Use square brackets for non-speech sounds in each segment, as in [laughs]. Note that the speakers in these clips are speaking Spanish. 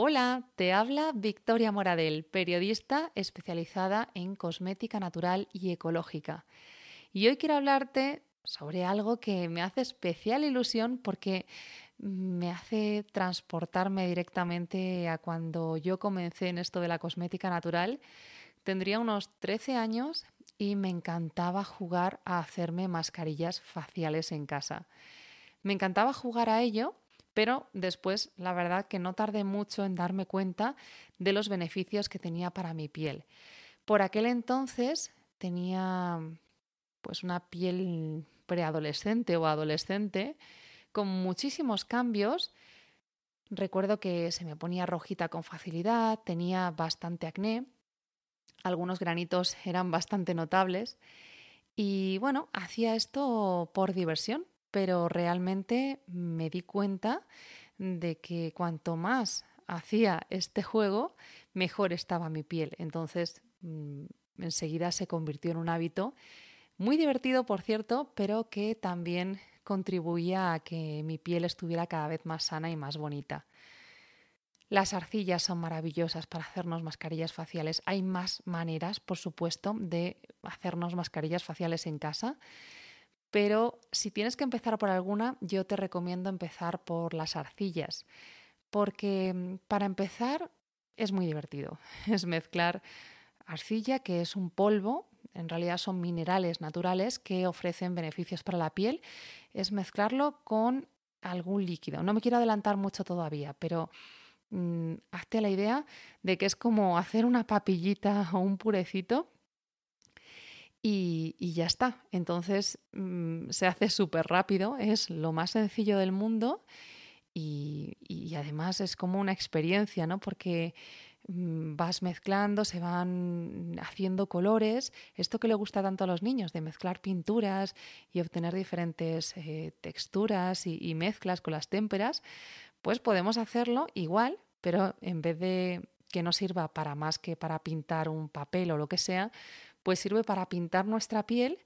Hola, te habla Victoria Moradel, periodista especializada en cosmética natural y ecológica. Y hoy quiero hablarte sobre algo que me hace especial ilusión porque me hace transportarme directamente a cuando yo comencé en esto de la cosmética natural. Tendría unos 13 años y me encantaba jugar a hacerme mascarillas faciales en casa. Me encantaba jugar a ello pero después la verdad que no tardé mucho en darme cuenta de los beneficios que tenía para mi piel. Por aquel entonces tenía pues una piel preadolescente o adolescente con muchísimos cambios. Recuerdo que se me ponía rojita con facilidad, tenía bastante acné, algunos granitos eran bastante notables y bueno, hacía esto por diversión, pero realmente me di cuenta de que cuanto más hacía este juego, mejor estaba mi piel. Entonces, mm, enseguida se convirtió en un hábito muy divertido, por cierto, pero que también contribuía a que mi piel estuviera cada vez más sana y más bonita. Las arcillas son maravillosas para hacernos mascarillas faciales. Hay más maneras, por supuesto, de hacernos mascarillas faciales en casa. Pero si tienes que empezar por alguna, yo te recomiendo empezar por las arcillas, porque mm, para empezar es muy divertido. [laughs] Es mezclar arcilla, que es un polvo, en realidad son minerales naturales que ofrecen beneficios para la piel, es mezclarlo con algún líquido. No me quiero adelantar mucho todavía, pero mm, hazte la idea de que es como hacer una papillita [laughs] o un purecito y, ya está. Entonces mm, se hace súper rápido, es lo más sencillo del mundo y, además es como una experiencia, ¿no? Porque mm, vas mezclando, se van haciendo colores, esto que le gusta tanto a los niños, de mezclar pinturas y obtener diferentes eh, texturas y mezclas con las témperas, pues podemos hacerlo igual, pero en vez de que no sirva para más que para pintar un papel o lo que sea, pues sirve para pintar nuestra piel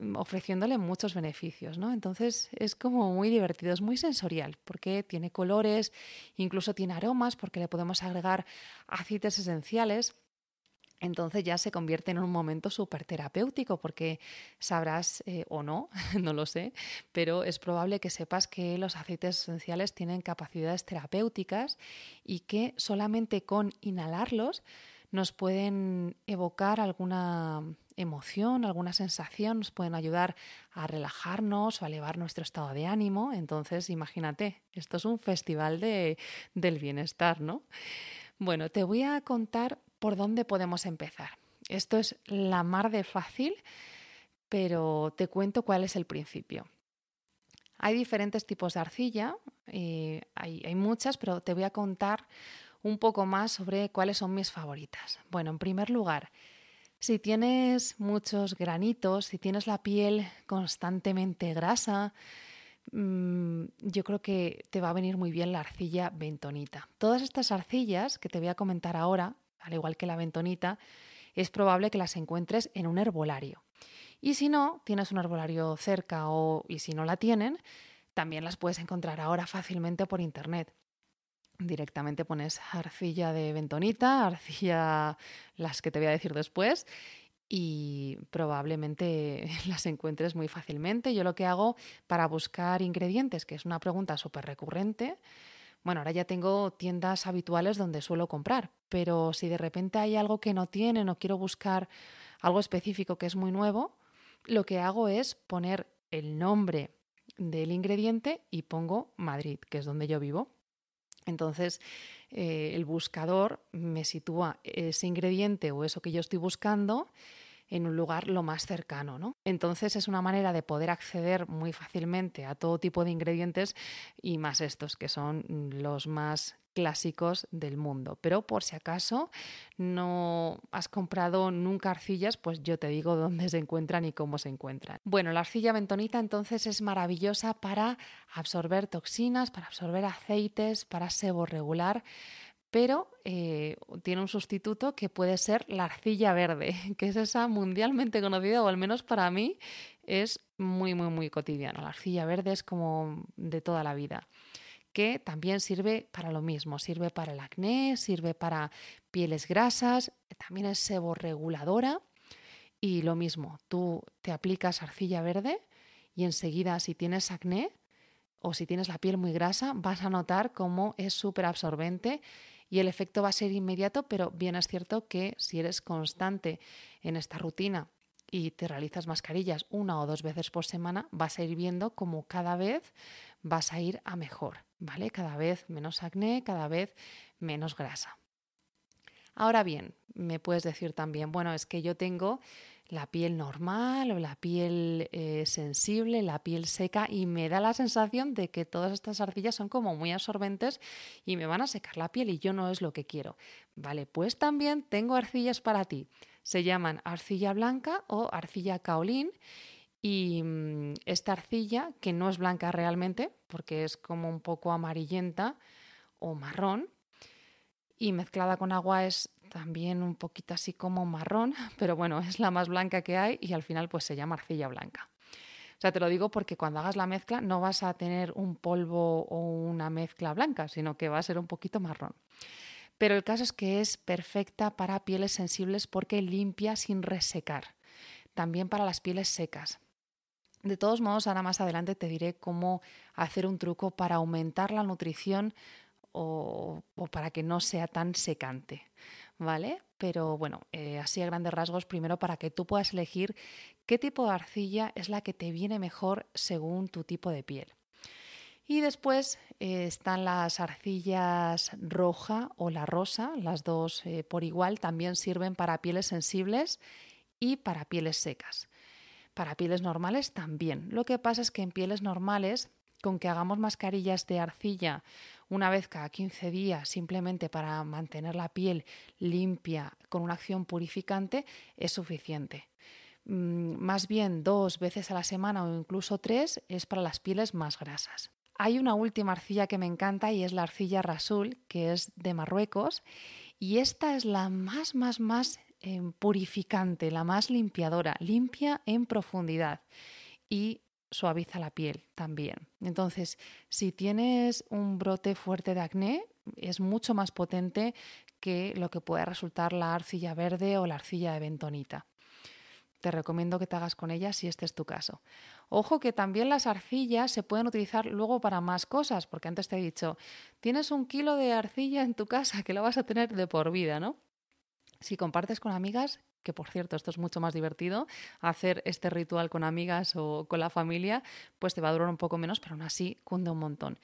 mm, ofreciéndole muchos beneficios, ¿no? Entonces es como muy divertido, es muy sensorial, porque tiene colores, incluso tiene aromas, porque le podemos agregar aceites esenciales. Entonces ya se convierte en un momento súper terapéutico porque sabrás eh, o no, [laughs] no lo sé, pero es probable que sepas que los aceites esenciales tienen capacidades terapéuticas y que solamente con inhalarlos nos pueden evocar alguna emoción, alguna sensación, nos pueden ayudar a relajarnos o a elevar nuestro estado de ánimo. Entonces, imagínate, esto es un festival de, del bienestar, ¿no? Bueno, te voy a contar por dónde podemos empezar. Esto es la mar de fácil, pero te cuento cuál es el principio. Hay diferentes tipos de arcilla, eh, hay, hay muchas, pero te voy a contar un poco más sobre cuáles son mis favoritas. Bueno, en primer lugar, si tienes muchos granitos, si tienes la piel constantemente grasa, mm, yo creo que te va a venir muy bien la arcilla bentonita. Todas estas arcillas que te voy a comentar ahora, al igual que la bentonita, es probable que las encuentres en un herbolario. Y si no, tienes un herbolario cerca o y si no la tienen, también las puedes encontrar ahora fácilmente por internet directamente pones arcilla de bentonita, arcilla las que te voy a decir después y probablemente [laughs] las encuentres muy fácilmente. Yo lo que hago para buscar ingredientes, que es una pregunta súper recurrente, bueno, ahora ya tengo tiendas habituales donde suelo comprar, pero si de repente hay algo que no tienen o quiero buscar algo específico que es muy nuevo, lo que hago es poner el nombre del ingrediente y pongo Madrid, que es donde yo vivo. Entonces, eh, el buscador me sitúa ese ingrediente o eso que yo estoy buscando en un lugar lo más cercano, ¿no? Entonces es una manera de poder acceder muy fácilmente a todo tipo de ingredientes y más estos que son los más clásicos del mundo. Pero por si acaso no has comprado nunca arcillas, pues yo te digo dónde se encuentran y cómo se encuentran. Bueno, la arcilla bentonita entonces es maravillosa para absorber toxinas, para absorber aceites, para sebo regular pero eh, tiene un sustituto que puede ser la arcilla verde, [laughs] que es esa mundialmente conocida, o al menos para mí es muy, muy, muy cotidiana. La arcilla verde es como de toda la vida que también sirve para lo mismo, sirve para el acné, sirve para pieles grasas, también es seborreguladora y lo mismo, tú te aplicas arcilla verde y enseguida si tienes acné o si tienes la piel muy grasa, vas a notar cómo es súper absorbente y el efecto va a ser inmediato, pero bien es cierto que si eres constante en esta rutina y te realizas mascarillas una o dos veces por semana, vas a ir viendo cómo cada vez vas a ir a mejor, ¿vale? Cada vez menos acné, cada vez menos grasa. Ahora bien, me puedes decir también, bueno, es que yo tengo la piel normal o la piel eh, sensible, la piel seca y me da la sensación de que todas estas arcillas son como muy absorbentes y me van a secar la piel y yo no es lo que quiero. Vale, pues también tengo arcillas para ti. Se llaman arcilla blanca o arcilla kaolin y mm, esta arcilla, que no es blanca realmente, porque es como un poco amarillenta o marrón, y mezclada con agua es también un poquito así como marrón, [laughs] pero bueno, es la más blanca que hay y al final pues se llama arcilla blanca. O sea, te lo digo porque cuando hagas la mezcla no vas a tener un polvo o una mezcla blanca, sino que va a ser un poquito marrón. Pero el caso es que es perfecta para pieles sensibles porque limpia sin resecar. También para las pieles secas. De todos modos, ahora más adelante te diré cómo hacer un truco para aumentar la nutrición o, para que no sea tan secante. ¿vale? Pero bueno, eh, así a grandes rasgos, primero para que tú puedas elegir qué tipo de arcilla es la que te viene mejor según tu tipo de piel. Y después eh, están las arcillas roja o la rosa, las dos eh, por igual, también sirven para pieles sensibles y para pieles secas. Para pieles normales también. Lo que pasa es que en pieles normales, con que hagamos mascarillas de arcilla una vez cada 15 días simplemente para mantener la piel limpia con una acción purificante es suficiente. Mm, más bien dos veces a la semana o incluso tres es para las pieles más grasas. Hay una última arcilla que me encanta y es la arcilla Rasul, que es de Marruecos, y esta es la más, más, más eh, purificante, la más limpiadora, limpia en profundidad. Y suaviza la piel también. Entonces, si tienes un brote fuerte de acné, es mucho más potente que lo que puede resultar la arcilla verde o la arcilla de bentonita. Te recomiendo que te hagas con ella si este es tu caso. Ojo que también las arcillas se pueden utilizar luego para más cosas, porque antes te he dicho, tienes un kilo de arcilla en tu casa que lo vas a tener de por vida, ¿no? Si compartes con amigas, que por cierto, esto es mucho más divertido, hacer este ritual con amigas o con la familia, pues te va a durar un poco menos, pero aún así cunde un montón.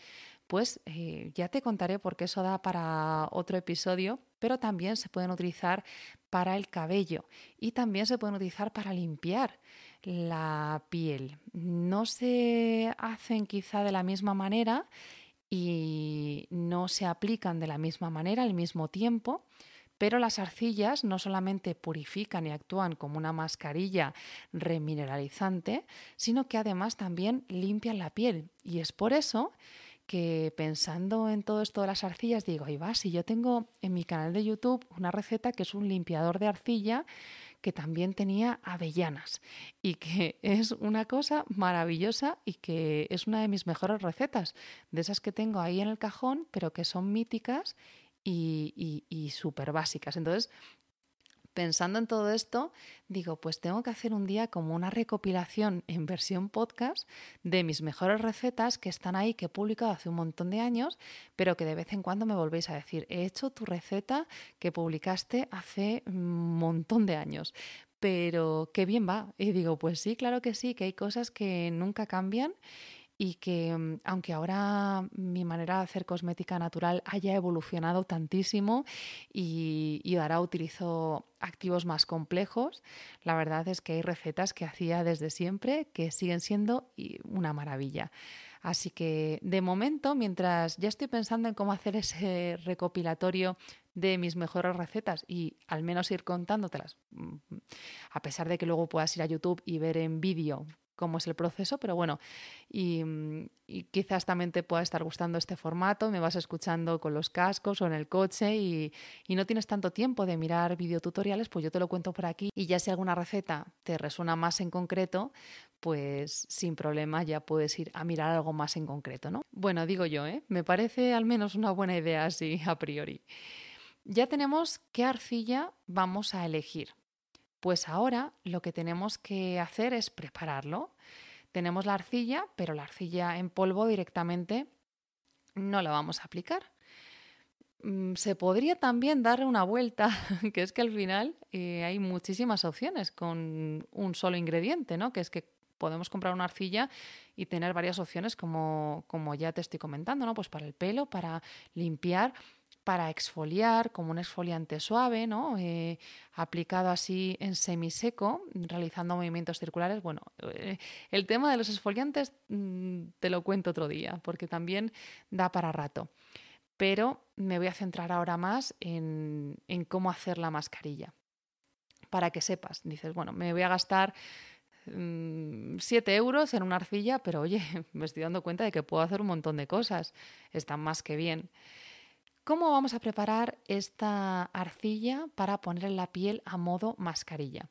Pues eh, ya te contaré porque eso da para otro episodio, pero también se pueden utilizar para el cabello y también se pueden utilizar para limpiar la piel. No se hacen quizá de la misma manera y no se aplican de la misma manera al mismo tiempo, pero las arcillas no solamente purifican y actúan como una mascarilla remineralizante, sino que además también limpian la piel. Y es por eso que pensando en todo esto de las arcillas, digo, ahí va, si yo tengo en mi canal de YouTube una receta que es un limpiador de arcilla que también tenía avellanas y que [laughs] es una cosa maravillosa y que es una de mis mejores recetas, de esas que tengo ahí en el cajón, pero que son míticas y, y, súper básicas. Entonces, pensando en todo esto, digo, pues tengo que hacer un día como una recopilación en versión podcast de mis mejores recetas que están ahí, que he publicado hace un montón de años, pero que de vez en cuando me volvéis a decir, he hecho tu receta que publicaste hace un montón de años. Pero qué bien va. Y digo, pues sí, claro que sí, que hay cosas que nunca cambian y que mm, aunque ahora mi manera de hacer cosmética natural haya evolucionado tantísimo y, ahora utilizo activos más complejos, la verdad es que hay recetas que hacía desde siempre que siguen siendo una maravilla. Así que de momento, mientras ya estoy pensando en cómo hacer ese recopilatorio de mis mejores recetas y al menos ir contándotelas, mm, a pesar de que luego puedas ir a YouTube y ver en vídeo cómo es el proceso, pero bueno, y, quizás también te pueda estar gustando este formato, me vas escuchando con los cascos o en el coche y, y no tienes tanto tiempo de mirar videotutoriales, pues yo te lo cuento por aquí y ya si alguna receta te resuena más en concreto, pues sin problema ya puedes ir a mirar algo más en concreto, ¿no? Bueno, digo yo, ¿eh? Me parece al menos una buena idea así a priori. Ya tenemos qué arcilla vamos a elegir. Pues ahora lo que tenemos que hacer es prepararlo. Tenemos la arcilla, pero la arcilla en polvo directamente no la vamos a aplicar. Mm, se podría también darle una vuelta, [laughs] que es que al final eh, hay muchísimas opciones con un solo ingrediente, ¿no? Que es que podemos comprar una arcilla y tener varias opciones como, como ya te estoy comentando, ¿no? Pues para el pelo, para limpiar para exfoliar, como un exfoliante suave, ¿no? Eh, aplicado así en semiseco, realizando movimientos circulares. Bueno, eh, el tema de los exfoliantes mm, te lo cuento otro día, porque también da para rato. Pero me voy a centrar ahora más en, cómo hacer la mascarilla. Para que sepas, dices, bueno, me voy a gastar 7 mm, euros en una arcilla, pero oye, [laughs] me estoy dando cuenta de que puedo hacer un montón de cosas. Están más que bien. ¿Cómo vamos a preparar esta arcilla para poner la piel a modo mascarilla?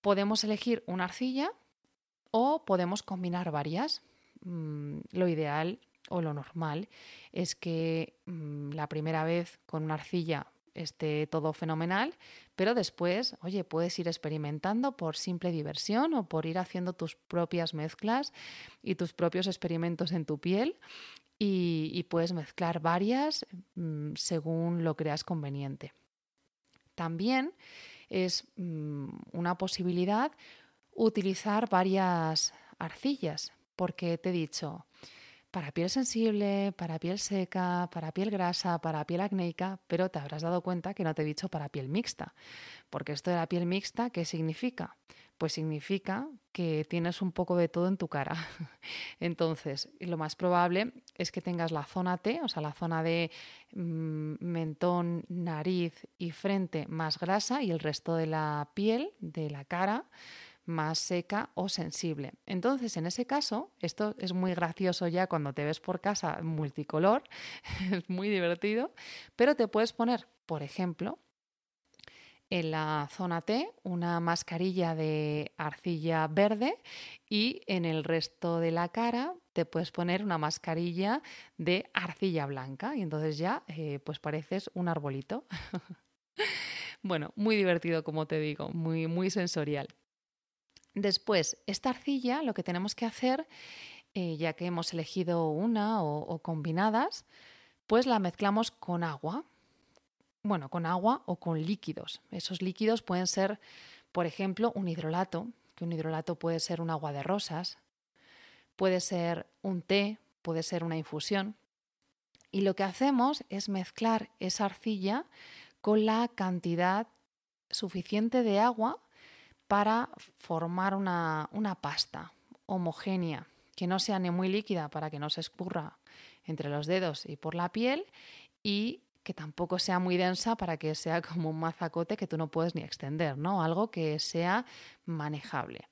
Podemos elegir una arcilla o podemos combinar varias. Mm, lo ideal o lo normal es que mm, la primera vez con una arcilla esté todo fenomenal, pero después, oye, puedes ir experimentando por simple diversión o por ir haciendo tus propias mezclas y tus propios experimentos en tu piel y, puedes mezclar varias mm, según lo creas conveniente. También es mm, una posibilidad utilizar varias arcillas, porque te he dicho, para piel sensible, para piel seca, para piel grasa, para piel acnéica, pero te habrás dado cuenta que no te he dicho para piel mixta, porque esto de la piel mixta, ¿qué significa? pues significa que tienes un poco de todo en tu cara. [laughs] Entonces, lo más probable es que tengas la zona T, o sea, la zona de mm, mentón, nariz y frente más grasa y el resto de la piel, de la cara, más seca o sensible. Entonces, en ese caso, esto es muy gracioso ya cuando te ves por casa multicolor, [laughs] es muy divertido, pero te puedes poner, por ejemplo, en la zona T una mascarilla de arcilla verde y en el resto de la cara te puedes poner una mascarilla de arcilla blanca y entonces ya eh, pues pareces un arbolito. [laughs] bueno, muy divertido como te digo, muy, muy sensorial. Después, esta arcilla lo que tenemos que hacer, eh, ya que hemos elegido una o combinadas, pues la mezclamos con agua bueno, con agua o con líquidos. Esos líquidos pueden ser, por ejemplo, un hidrolato, que un hidrolato puede ser un agua de rosas, puede ser un té, puede ser una infusión. Y lo que hacemos es mezclar esa arcilla con la cantidad suficiente de agua para formar una, una pasta homogénea, que no sea ni muy líquida para que no se escurra entre los dedos y por la piel, y que tampoco sea muy densa para que sea como un mazacote que tú no puedes ni extender, ¿no? Algo que sea manejable.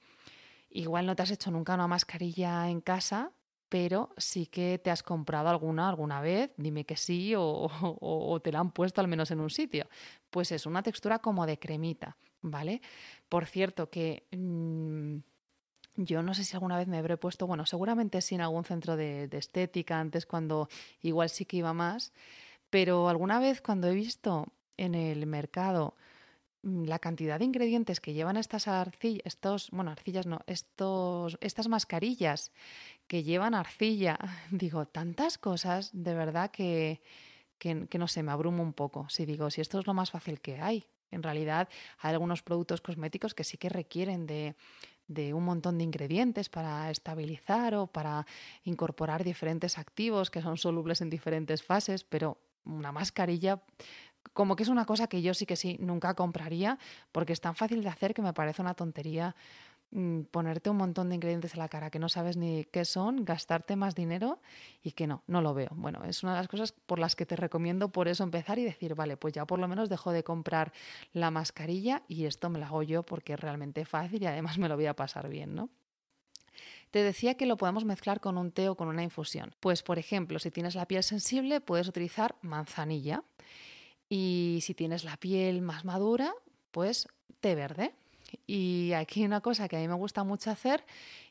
Igual no te has hecho nunca una mascarilla en casa, pero sí que te has comprado alguna alguna vez, dime que sí, o, te la han puesto al menos en un sitio. Pues es una textura como de cremita, ¿vale? Por cierto, que mm, yo no sé si alguna vez me habré puesto, bueno, seguramente sí en algún centro de, de estética, antes cuando igual sí que iba más, pero alguna vez cuando he visto en el mercado la cantidad de ingredientes que llevan estas arcillas, estos, bueno, arcillas no, estos, estas mascarillas que llevan arcilla, [laughs] digo, tantas cosas, de verdad que, que, que no sé, me abrumo un poco. Si digo, si esto es lo más fácil que hay. En realidad hay algunos productos cosméticos que sí que requieren de, de un montón de ingredientes para estabilizar o para incorporar diferentes activos que son solubles en diferentes fases, pero una mascarilla, como que es una cosa que yo sí que sí nunca compraría porque es tan fácil de hacer que me parece una tontería mm, ponerte un montón de ingredientes en la cara que no sabes ni qué son, gastarte más dinero y que no, no lo veo. Bueno, es una de las cosas por las que te recomiendo por eso empezar y decir, vale, pues ya por lo menos dejo de comprar la mascarilla y esto me la hago yo porque es realmente fácil y además me lo voy a pasar bien, ¿no? Te decía que lo podemos mezclar con un té o con una infusión. Pues, por ejemplo, si tienes la piel sensible, puedes utilizar manzanilla. Y si tienes la piel más madura, pues té verde. Y aquí una cosa que a mí me gusta mucho hacer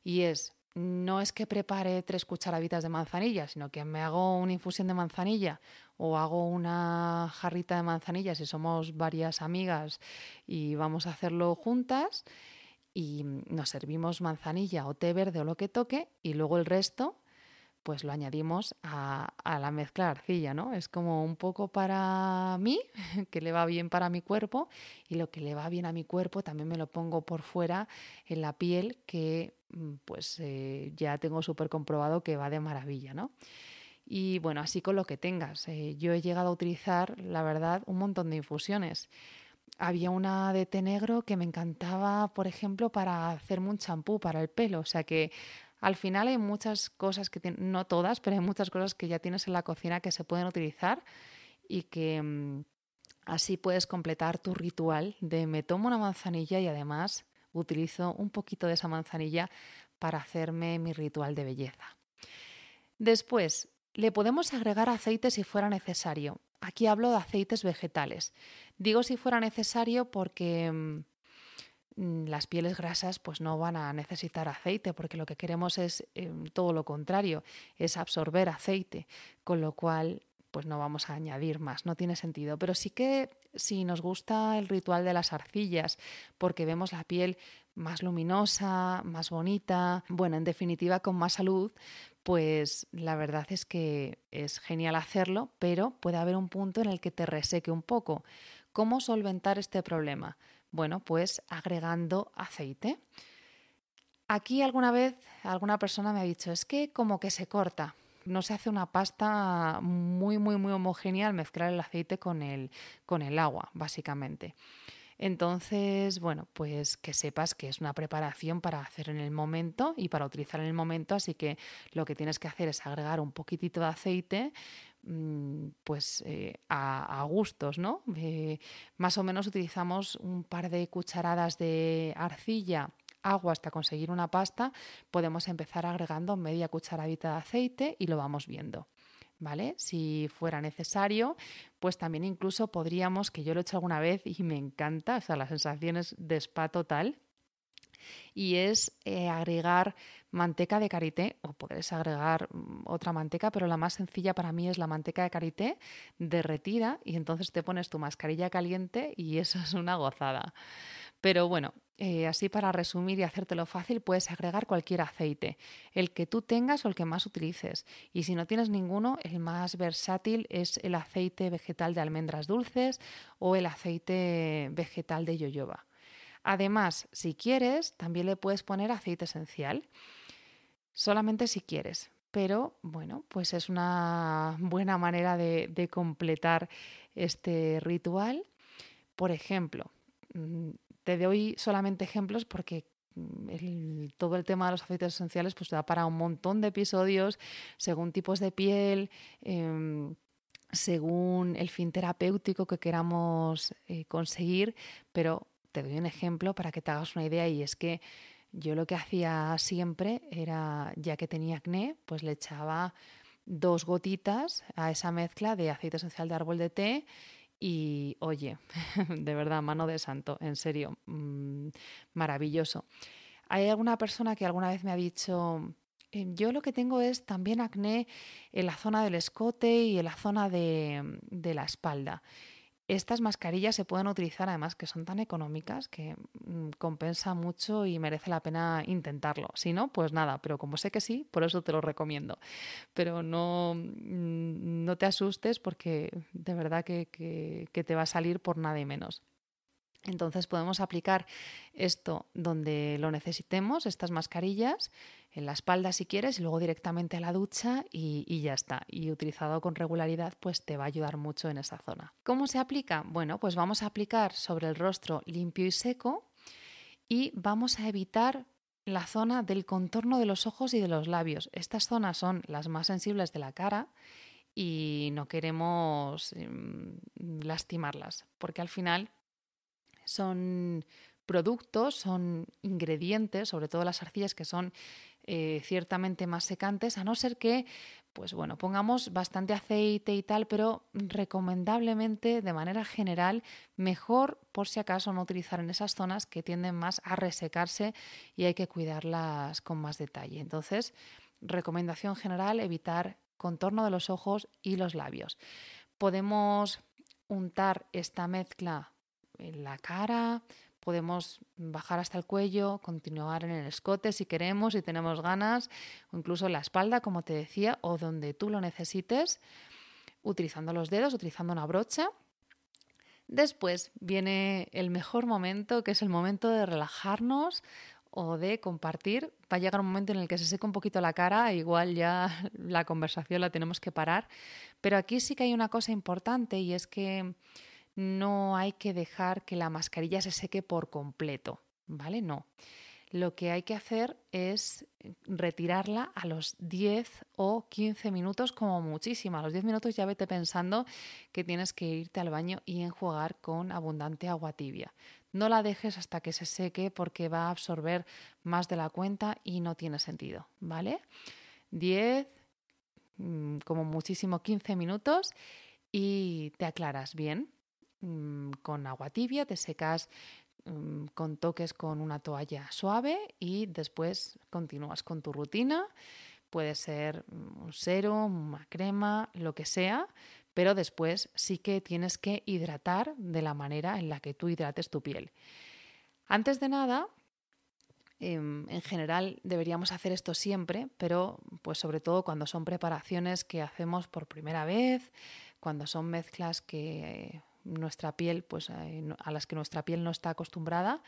y es no es que prepare tres cucharaditas de manzanilla, sino que me hago una infusión de manzanilla o hago una jarrita de manzanilla si somos varias amigas y vamos a hacerlo juntas y nos servimos manzanilla o té verde o lo que toque y luego el resto pues lo añadimos a, la mezcla de arcilla, ¿no? Es como un poco para mí, [laughs] que le va bien para mi cuerpo, y lo que le va bien a mi cuerpo también me lo pongo por fuera en la piel, que mm, pues eh, ya tengo súper comprobado que va de maravilla, ¿no? Y bueno, así con lo que tengas. Eh, yo he llegado a utilizar, la verdad, un montón de infusiones. Había una de té negro que me encantaba, por ejemplo, para hacerme un champú para el pelo. O sea que al final hay muchas cosas que, no todas, pero hay muchas cosas que ya tienes en la cocina que se pueden utilizar y que mm, así puedes completar tu ritual de me tomo una manzanilla y además utilizo un poquito de esa manzanilla para hacerme mi ritual de belleza. Después, le podemos agregar aceite si fuera necesario. Aquí hablo de aceites vegetales. Digo si fuera necesario porque mm, las pieles grasas pues no van a necesitar aceite porque lo que queremos es em, todo lo contrario, es absorber aceite, con lo cual pues no vamos a añadir más, no tiene sentido. Pero sí que si nos gusta el ritual de las arcillas, porque vemos la piel más luminosa, más bonita, bueno, en definitiva con más salud, pues la verdad es que es genial hacerlo, pero puede haber un punto en el que te reseque un poco. ¿Cómo solventar este problema? Bueno, pues agregando aceite. Aquí alguna vez alguna persona me ha dicho, es que como que se corta, no se hace una pasta muy, muy, muy homogénea al mezclar el aceite con el, con el agua, básicamente. Entonces, bueno, pues que sepas que es una preparación para hacer en el momento y para utilizar en el momento, así que lo que tienes que hacer es agregar un poquitito de aceite, pues eh, a, gustos, ¿no? Eh, más o menos utilizamos un par de cucharadas de arcilla, agua hasta conseguir una pasta, podemos empezar agregando media cucharadita de aceite y lo vamos viendo. ¿Vale? Si fuera necesario, pues también incluso podríamos, que yo lo he hecho alguna vez y me encanta, o sea, la sensación es de spa total, y es eh, agregar manteca de karité o podés agregar mm, otra manteca, pero la más sencilla para mí es la manteca de karité derretida y entonces te pones tu mascarilla caliente y [laughs] eso es una gozada. Pero bueno, eh, así para resumir y hacértelo fácil, puedes agregar cualquier aceite, el que tú tengas o el que más utilices. Y si no tienes ninguno, el más versátil es el aceite vegetal de almendras dulces o el aceite vegetal de yoyoba. Además, si quieres, también le puedes poner aceite esencial, solamente si quieres. Pero bueno, pues es una buena manera de, completar este ritual. Por ejemplo, mm, te doy solamente ejemplos porque mm, todo el tema de los aceites esenciales pues da para un montón de episodios según tipos de piel, em, según el fin terapéutico que queramos eh, conseguir, pero te doy un ejemplo para que te hagas una idea y es que yo lo que hacía siempre era, ya que tenía acné, pues le echaba dos gotitas a esa mezcla de aceite esencial de árbol de té y oye, [laughs] de verdad, mano de santo, en serio, mm, maravilloso. Hay alguna persona que alguna vez me ha dicho, em, yo lo que tengo es también acné en la zona del escote y en la zona de la espalda. Estas mascarillas se pueden utilizar además que son tan económicas que mm, compensa mucho y merece la pena intentarlo. Si no, pues nada, pero como sé que sí, por eso te lo recomiendo. Pero no, mm, no te asustes porque de verdad que, que te va a salir por nada y menos. Entonces podemos aplicar esto donde lo necesitemos, estas mascarillas, en la espalda si quieres, y luego directamente a la ducha y, ya está. Y utilizado con regularidad, pues te va a ayudar mucho en esa zona. ¿Cómo se aplica? Bueno, pues vamos a aplicar sobre el rostro limpio y seco y vamos a evitar la zona del contorno de los ojos y de los labios. Estas zonas son las más sensibles de la cara y no queremos em, lastimarlas, porque al final son productos, son ingredientes, sobre todo las arcillas que son eh, ciertamente más secantes, a no ser que pues bueno, pongamos bastante aceite y tal, pero recomendablemente de manera general, mejor por si acaso no utilizar en esas zonas que tienden más a resecarse y hay que cuidarlas con más detalle. Entonces, recomendación general, evitar contorno de los ojos y los labios. Podemos untar esta mezcla en la cara, podemos bajar hasta el cuello, continuar en el escote si queremos, si tenemos ganas, o incluso la espalda, como te decía, o donde tú lo necesites, utilizando los dedos, utilizando una brocha. Después viene el mejor momento, que es el momento de relajarnos o de compartir. Va a llegar un momento en el que se seca un poquito la cara, igual ya [laughs] la conversación la tenemos que parar. Pero aquí sí que hay una cosa importante y es que no hay que dejar que la mascarilla se seque por completo, ¿vale? No. Lo que hay que hacer es retirarla a los 10 o 15 minutos como muchísimo. A los 10 minutos ya vete pensando que tienes que irte al baño y enjuagar con abundante agua tibia. No la dejes hasta que se seque porque va a absorber más de la cuenta y no tiene sentido, ¿vale? 10, mm, como muchísimo 15 minutos y te aclaras bien. Mm, con agua tibia, te secas mm, con toques con una toalla suave y después continúas con tu rutina. Puede ser mm, un serum, una crema, lo que sea, pero después sí que tienes que hidratar de la manera en la que tú hidrates tu piel. Antes de nada, em, en general deberíamos hacer esto siempre, pero pues sobre todo cuando son preparaciones que hacemos por primera vez, cuando son mezclas que nuestra piel, pues eh, a las que nuestra piel no está acostumbrada,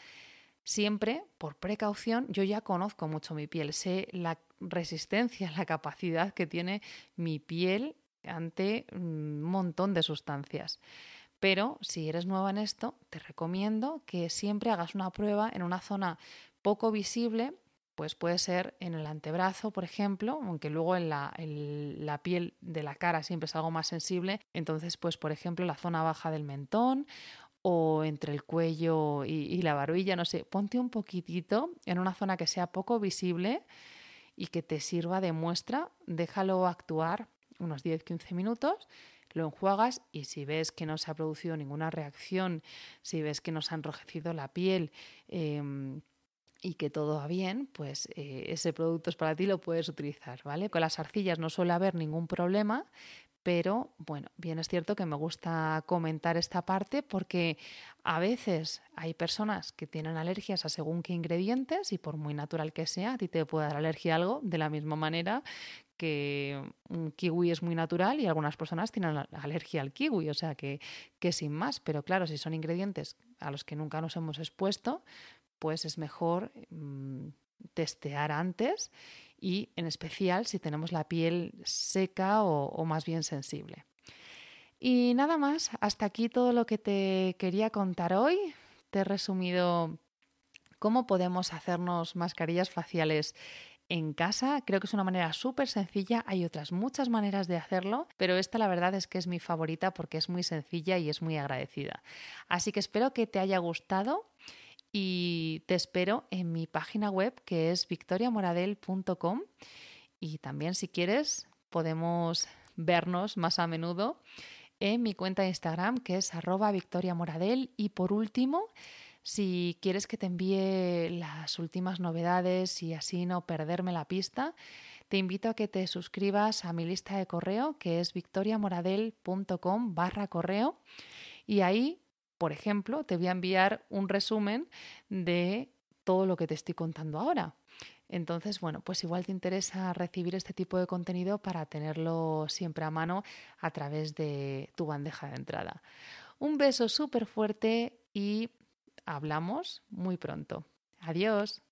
siempre, por precaución, yo ya conozco mucho mi piel, sé la resistencia, la capacidad que tiene mi piel ante un montón de sustancias. Pero si eres nueva en esto, te recomiendo que siempre hagas una prueba en una zona poco visible pues puede ser en el antebrazo, por ejemplo, aunque luego en la, la, piel de la cara siempre es algo más sensible. Entonces, pues por ejemplo, la zona baja del mentón o entre el cuello y, la barbilla, no sé, ponte un poquitito en una zona que sea poco visible y que te sirva de muestra, déjalo actuar unos 10-15 minutos lo enjuagas y si ves que no se ha producido ninguna reacción, si ves que no se ha enrojecido la piel, eh, y que todo va bien, pues eh, ese producto es para ti, lo puedes utilizar, ¿vale? Con las arcillas no suele haber ningún problema, pero bueno, bien es cierto que me gusta comentar esta parte porque a veces hay personas que tienen alergias a según qué ingredientes y por muy natural que sea, a ti te puede dar alergia a algo de la misma manera que un kiwi es muy natural y algunas personas tienen alergia al kiwi, o sea que, que sin más, pero claro, si son ingredientes a los que nunca nos hemos expuesto, pues es mejor mm, testear antes y en especial si tenemos la piel seca o, más bien sensible. Y nada más, hasta aquí todo lo que te quería contar hoy. Te he resumido cómo podemos hacernos mascarillas faciales en casa. Creo que es una manera súper sencilla. Hay otras muchas maneras de hacerlo, pero esta la verdad es que es mi favorita porque es muy sencilla y es muy agradecida. Así que espero que te haya gustado y te espero en mi página web que es victoriamoradel.com y también si quieres podemos vernos más a menudo en mi cuenta de Instagram que es arroba victoriamoradel. Y por último si quieres que te envíe las últimas novedades y así no perderme la pista, te invito a que te suscribas a mi lista de correo que es victoriamoradel.com barra correo. Y ahí por ejemplo, te voy a enviar un resumen de todo lo que te estoy contando ahora. Entonces, bueno, pues igual te interesa recibir este tipo de contenido para tenerlo siempre a mano a través de tu bandeja de entrada. Un beso súper fuerte y hablamos muy pronto. Adiós.